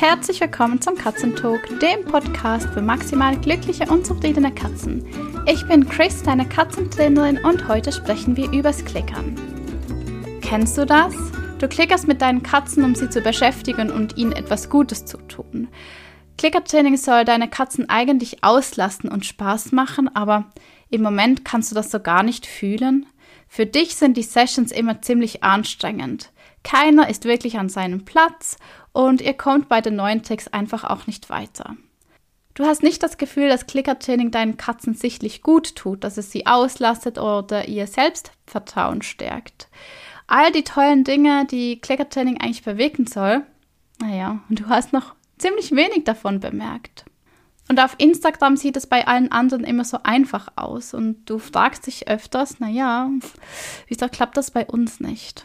Herzlich willkommen zum Katzentalk, dem Podcast für maximal glückliche und zufriedene Katzen. Ich bin Chris, deine Katzentrainerin und heute sprechen wir übers Klickern. Kennst du das? Du klickerst mit deinen Katzen, um sie zu beschäftigen und ihnen etwas Gutes zu tun. Klickertraining soll deine Katzen eigentlich auslasten und Spaß machen, aber im Moment kannst du das so gar nicht fühlen. Für dich sind die Sessions immer ziemlich anstrengend. Keiner ist wirklich an seinem Platz und ihr kommt bei den neuen Tricks einfach auch nicht weiter. Du hast nicht das Gefühl, dass Klickertraining deinen Katzen sichtlich gut tut, dass es sie auslastet oder ihr Selbstvertrauen stärkt. All die tollen Dinge, die Klickertraining eigentlich bewirken soll, naja, und du hast noch ziemlich wenig davon bemerkt. Und auf Instagram sieht es bei allen anderen immer so einfach aus und du fragst dich öfters, naja, wieso klappt das bei uns nicht?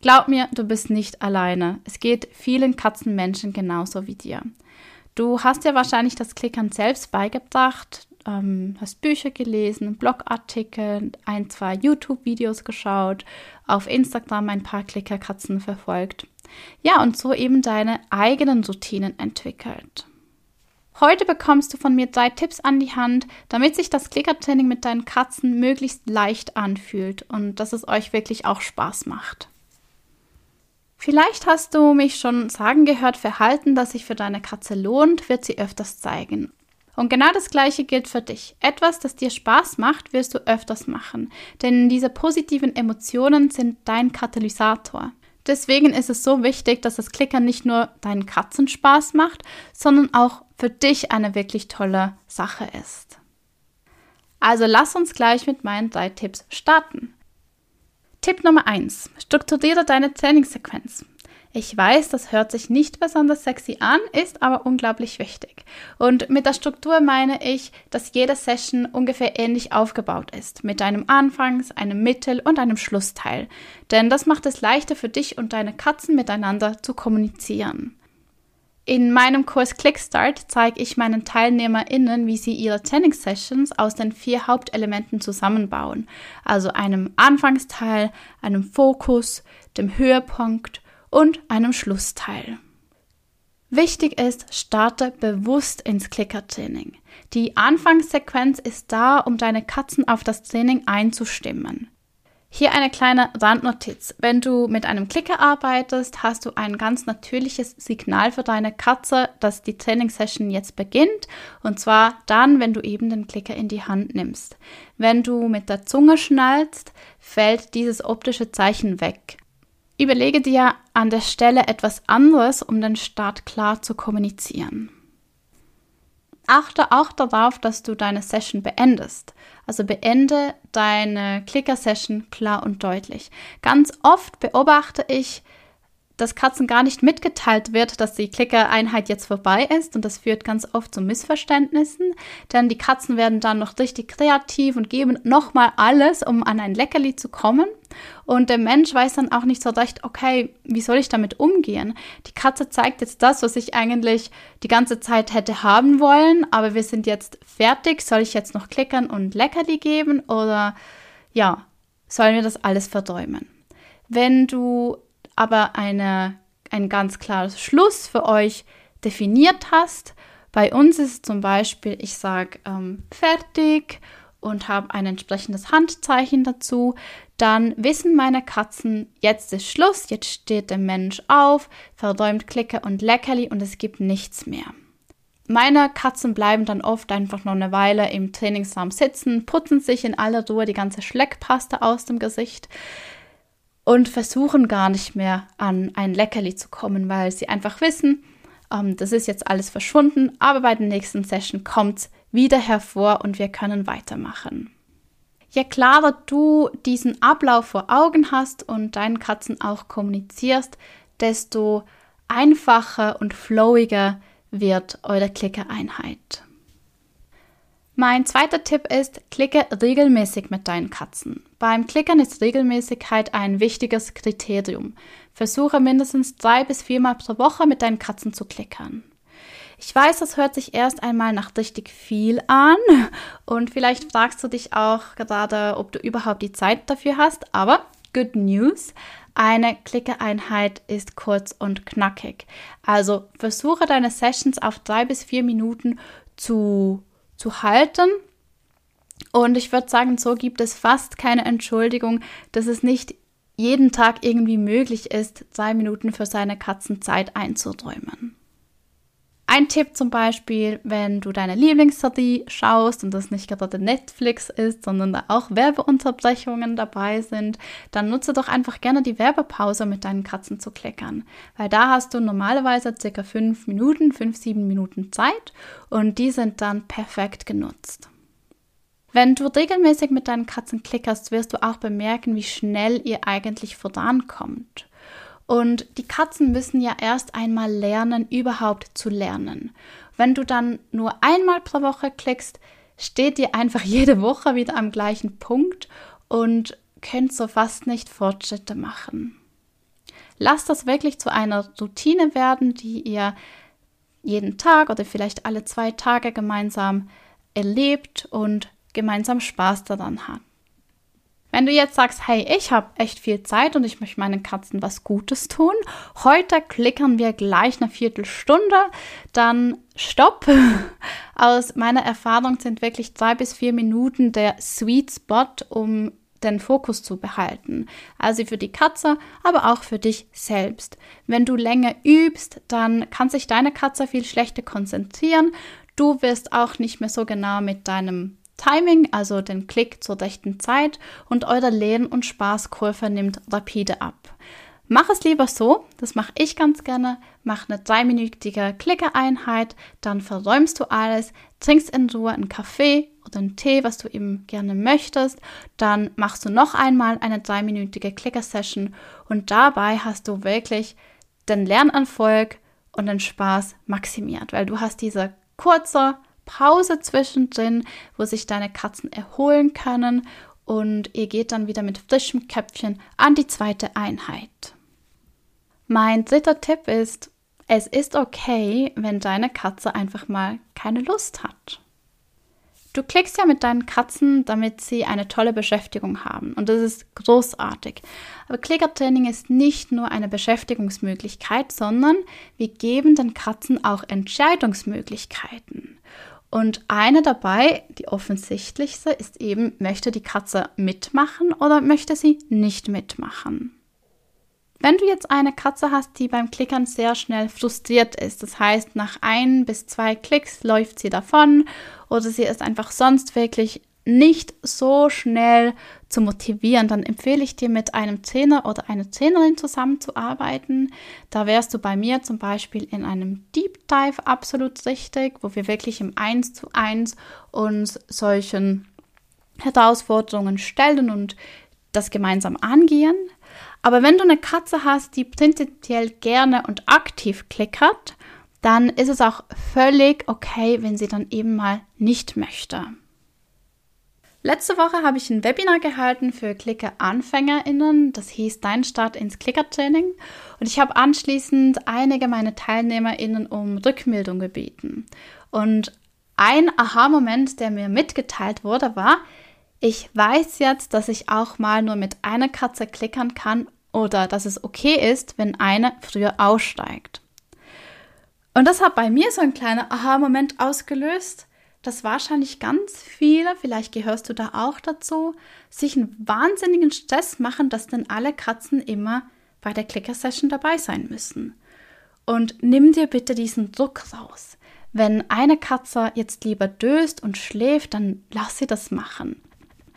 Glaub mir, du bist nicht alleine. Es geht vielen Katzenmenschen genauso wie dir. Du hast ja wahrscheinlich das Klickern selbst beigebracht, ähm, hast Bücher gelesen, Blogartikel, ein, zwei YouTube-Videos geschaut, auf Instagram ein paar Klickerkatzen verfolgt. Ja, und so eben deine eigenen Routinen entwickelt. Heute bekommst du von mir drei Tipps an die Hand, damit sich das Klickertraining mit deinen Katzen möglichst leicht anfühlt und dass es euch wirklich auch Spaß macht. Vielleicht hast du mich schon sagen gehört, Verhalten, das sich für deine Katze lohnt, wird sie öfters zeigen. Und genau das gleiche gilt für dich. Etwas, das dir Spaß macht, wirst du öfters machen. Denn diese positiven Emotionen sind dein Katalysator. Deswegen ist es so wichtig, dass das Klickern nicht nur deinen Katzen Spaß macht, sondern auch für dich eine wirklich tolle Sache ist. Also lass uns gleich mit meinen drei Tipps starten. Tipp Nummer 1. Strukturiere deine Trainingssequenz. Ich weiß, das hört sich nicht besonders sexy an, ist aber unglaublich wichtig. Und mit der Struktur meine ich, dass jede Session ungefähr ähnlich aufgebaut ist, mit einem Anfangs-, einem Mittel- und einem Schlussteil. Denn das macht es leichter für dich und deine Katzen miteinander zu kommunizieren. In meinem Kurs Clickstart zeige ich meinen TeilnehmerInnen, wie sie ihre Training-Sessions aus den vier Hauptelementen zusammenbauen. Also einem Anfangsteil, einem Fokus, dem Höhepunkt und einem Schlussteil. Wichtig ist, starte bewusst ins Clicker-Training. Die Anfangssequenz ist da, um deine Katzen auf das Training einzustimmen. Hier eine kleine Randnotiz. Wenn du mit einem Klicker arbeitest, hast du ein ganz natürliches Signal für deine Katze, dass die Trainingssession jetzt beginnt. Und zwar dann, wenn du eben den Klicker in die Hand nimmst. Wenn du mit der Zunge schnallst, fällt dieses optische Zeichen weg. Überlege dir an der Stelle etwas anderes, um den Start klar zu kommunizieren. Achte auch darauf, dass du deine Session beendest. Also beende deine Clicker-Session klar und deutlich. Ganz oft beobachte ich, dass Katzen gar nicht mitgeteilt wird, dass die Klicker-Einheit jetzt vorbei ist. Und das führt ganz oft zu Missverständnissen, denn die Katzen werden dann noch richtig kreativ und geben nochmal alles, um an ein Leckerli zu kommen. Und der Mensch weiß dann auch nicht so recht, okay, wie soll ich damit umgehen? Die Katze zeigt jetzt das, was ich eigentlich die ganze Zeit hätte haben wollen, aber wir sind jetzt fertig, soll ich jetzt noch klickern und Leckerli geben? Oder ja, sollen wir das alles verträumen? Wenn du aber eine, ein ganz klares Schluss für euch definiert hast. Bei uns ist zum Beispiel, ich sage ähm, fertig und habe ein entsprechendes Handzeichen dazu, dann wissen meine Katzen, jetzt ist Schluss, jetzt steht der Mensch auf, verräumt Klicke und Leckerli und es gibt nichts mehr. Meine Katzen bleiben dann oft einfach noch eine Weile im Trainingsraum sitzen, putzen sich in aller Ruhe die ganze Schleckpaste aus dem Gesicht, und versuchen gar nicht mehr an ein Leckerli zu kommen, weil sie einfach wissen, ähm, das ist jetzt alles verschwunden, aber bei der nächsten Session kommt es wieder hervor und wir können weitermachen. Je klarer du diesen Ablauf vor Augen hast und deinen Katzen auch kommunizierst, desto einfacher und flowiger wird eure Klickereinheit. Mein zweiter Tipp ist, klicke regelmäßig mit deinen Katzen. Beim Klickern ist Regelmäßigkeit ein wichtiges Kriterium. Versuche mindestens drei bis viermal pro Woche mit deinen Katzen zu klickern. Ich weiß, das hört sich erst einmal nach richtig viel an und vielleicht fragst du dich auch gerade, ob du überhaupt die Zeit dafür hast, aber Good News. Eine Klickereinheit ist kurz und knackig. Also versuche deine Sessions auf drei bis vier Minuten zu, zu halten. Und ich würde sagen, so gibt es fast keine Entschuldigung, dass es nicht jeden Tag irgendwie möglich ist, zwei Minuten für seine Katzen Zeit einzuträumen. Ein Tipp zum Beispiel, wenn du deine Lieblingsserie schaust und das nicht gerade Netflix ist, sondern da auch Werbeunterbrechungen dabei sind, dann nutze doch einfach gerne die Werbepause mit deinen Katzen zu kleckern. Weil da hast du normalerweise circa fünf Minuten, fünf, sieben Minuten Zeit und die sind dann perfekt genutzt. Wenn du regelmäßig mit deinen Katzen klickerst, wirst du auch bemerken, wie schnell ihr eigentlich vorankommt. Und die Katzen müssen ja erst einmal lernen, überhaupt zu lernen. Wenn du dann nur einmal pro Woche klickst, steht ihr einfach jede Woche wieder am gleichen Punkt und könnt so fast nicht Fortschritte machen. Lasst das wirklich zu einer Routine werden, die ihr jeden Tag oder vielleicht alle zwei Tage gemeinsam erlebt und gemeinsam Spaß daran habt. Wenn du jetzt sagst, hey, ich habe echt viel Zeit und ich möchte meinen Katzen was Gutes tun, heute klickern wir gleich eine Viertelstunde, dann stopp. Aus meiner Erfahrung sind wirklich zwei bis vier Minuten der Sweet Spot, um den Fokus zu behalten. Also für die Katze, aber auch für dich selbst. Wenn du länger übst, dann kann sich deine Katze viel schlechter konzentrieren. Du wirst auch nicht mehr so genau mit deinem Timing, also den Klick zur rechten Zeit und eure Lehn- und Spaßkurve nimmt rapide ab. Mach es lieber so, das mache ich ganz gerne. Mach eine dreiminütige Klickereinheit, dann verräumst du alles, trinkst in Ruhe einen Kaffee oder einen Tee, was du eben gerne möchtest. Dann machst du noch einmal eine dreiminütige Klicker-Session und dabei hast du wirklich den Lernerfolg und den Spaß maximiert, weil du hast diese kurze Pause zwischendrin, wo sich deine Katzen erholen können und ihr geht dann wieder mit frischem Köpfchen an die zweite Einheit. Mein dritter Tipp ist, es ist okay, wenn deine Katze einfach mal keine Lust hat. Du klickst ja mit deinen Katzen, damit sie eine tolle Beschäftigung haben. Und das ist großartig. Aber Klickertraining ist nicht nur eine Beschäftigungsmöglichkeit, sondern wir geben den Katzen auch Entscheidungsmöglichkeiten. Und eine dabei, die offensichtlichste, ist eben, möchte die Katze mitmachen oder möchte sie nicht mitmachen? Wenn du jetzt eine Katze hast, die beim Klickern sehr schnell frustriert ist, das heißt, nach ein bis zwei Klicks läuft sie davon oder sie ist einfach sonst wirklich nicht so schnell zu motivieren, dann empfehle ich dir, mit einem Trainer oder einer Trainerin zusammenzuarbeiten. Da wärst du bei mir zum Beispiel in einem Deep Dive absolut richtig, wo wir wirklich im 1 zu 1 uns solchen Herausforderungen stellen und das gemeinsam angehen. Aber wenn du eine Katze hast, die prinzipiell gerne und aktiv klickert, dann ist es auch völlig okay, wenn sie dann eben mal nicht möchte. Letzte Woche habe ich ein Webinar gehalten für Clicker-AnfängerInnen. Das hieß Dein Start ins Clicker-Training. Und ich habe anschließend einige meiner TeilnehmerInnen um Rückmeldung gebeten. Und ein Aha-Moment, der mir mitgeteilt wurde, war, ich weiß jetzt, dass ich auch mal nur mit einer Katze klickern kann oder dass es okay ist, wenn eine früher aussteigt. Und das hat bei mir so ein kleiner Aha-Moment ausgelöst dass wahrscheinlich ganz viele, vielleicht gehörst du da auch dazu, sich einen wahnsinnigen Stress machen, dass dann alle Katzen immer bei der Clicker-Session dabei sein müssen. Und nimm dir bitte diesen Druck raus. Wenn eine Katze jetzt lieber döst und schläft, dann lass sie das machen.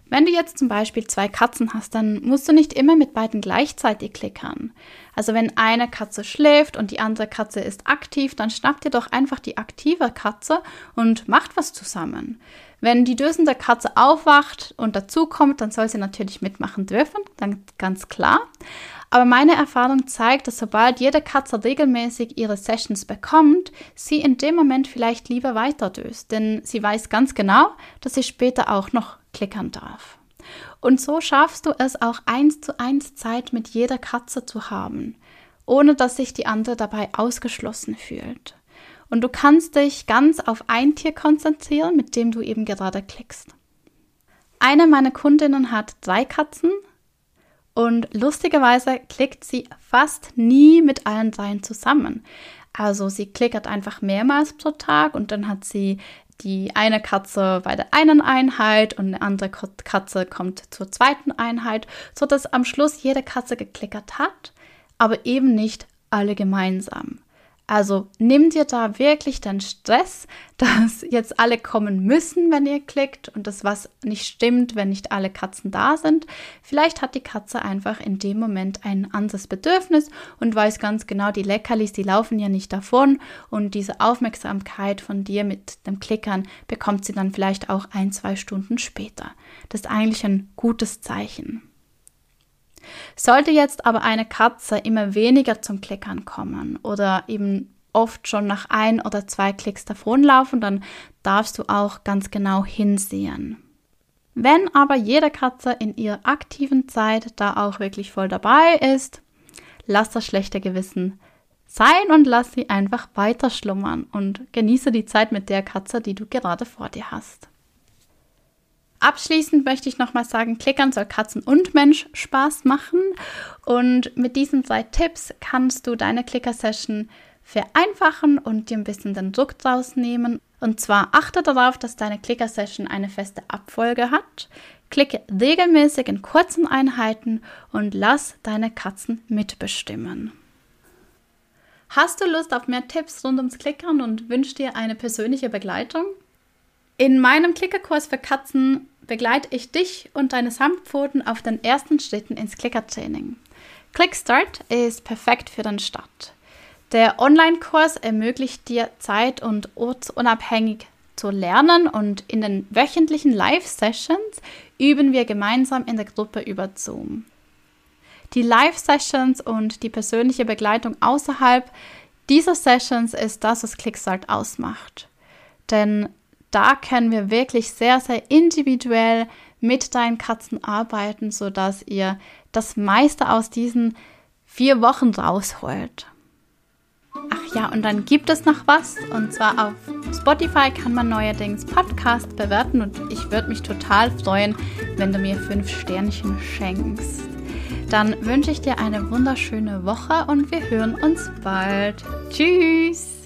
Wenn du jetzt zum Beispiel zwei Katzen hast, dann musst du nicht immer mit beiden gleichzeitig klickern. Also wenn eine Katze schläft und die andere Katze ist aktiv, dann schnappt ihr doch einfach die aktive Katze und macht was zusammen. Wenn die dösende Katze aufwacht und dazukommt, dann soll sie natürlich mitmachen dürfen, dann ganz klar. Aber meine Erfahrung zeigt, dass sobald jede Katze regelmäßig ihre Sessions bekommt, sie in dem Moment vielleicht lieber weiterdöst, denn sie weiß ganz genau, dass sie später auch noch klickern darf. Und so schaffst du es auch eins zu eins Zeit mit jeder Katze zu haben, ohne dass sich die andere dabei ausgeschlossen fühlt. Und du kannst dich ganz auf ein Tier konzentrieren, mit dem du eben gerade klickst. Eine meiner Kundinnen hat drei Katzen Und lustigerweise klickt sie fast nie mit allen dreien zusammen. Also sie klickert einfach mehrmals pro Tag und dann hat sie die eine Katze bei der einen Einheit und eine andere Katze kommt zur zweiten Einheit, sodass am Schluss jede Katze geklickert hat, aber eben nicht alle gemeinsam. Also nimm dir da wirklich den Stress, dass jetzt alle kommen müssen, wenn ihr klickt und das was nicht stimmt, wenn nicht alle Katzen da sind. Vielleicht hat die Katze einfach in dem Moment ein anderes Bedürfnis und weiß ganz genau, die Leckerlis, die laufen ja nicht davon und diese Aufmerksamkeit von dir mit dem Klickern bekommt sie dann vielleicht auch ein, zwei Stunden später. Das ist eigentlich ein gutes Zeichen. Sollte jetzt aber eine Katze immer weniger zum Klickern kommen oder eben oft schon nach ein oder zwei Klicks davonlaufen, dann darfst du auch ganz genau hinsehen. Wenn aber jede Katze in ihrer aktiven Zeit da auch wirklich voll dabei ist, lass das schlechte Gewissen sein und lass sie einfach weiter schlummern und genieße die Zeit mit der Katze, die du gerade vor dir hast. Abschließend möchte ich nochmal sagen, Klickern soll Katzen und Mensch Spaß machen. Und mit diesen zwei Tipps kannst du deine Klicker-Session vereinfachen und dir ein bisschen den Druck draus nehmen. Und zwar achte darauf, dass deine Klicker-Session eine feste Abfolge hat. Klicke regelmäßig in kurzen Einheiten und lass deine Katzen mitbestimmen. Hast du Lust auf mehr Tipps rund ums Klickern und wünschst dir eine persönliche Begleitung? In meinem Klickerkurs für Katzen begleite ich dich und deine Samtpfoten auf den ersten Schritten ins Klickertraining. Clickstart ist perfekt für den Start. Der Online-Kurs ermöglicht dir zeit- und ortsunabhängig zu lernen und in den wöchentlichen Live-Sessions üben wir gemeinsam in der Gruppe über Zoom. Die Live-Sessions und die persönliche Begleitung außerhalb dieser Sessions ist das, was Clickstart ausmacht. Denn da können wir wirklich sehr, sehr individuell mit deinen Katzen arbeiten, sodass ihr das meiste aus diesen vier Wochen rausholt. Ach ja, und dann gibt es noch was. Und zwar auf Spotify kann man neuerdings Podcast bewerten und ich würde mich total freuen, wenn du mir fünf Sternchen schenkst. Dann wünsche ich dir eine wunderschöne Woche und wir hören uns bald. Tschüss!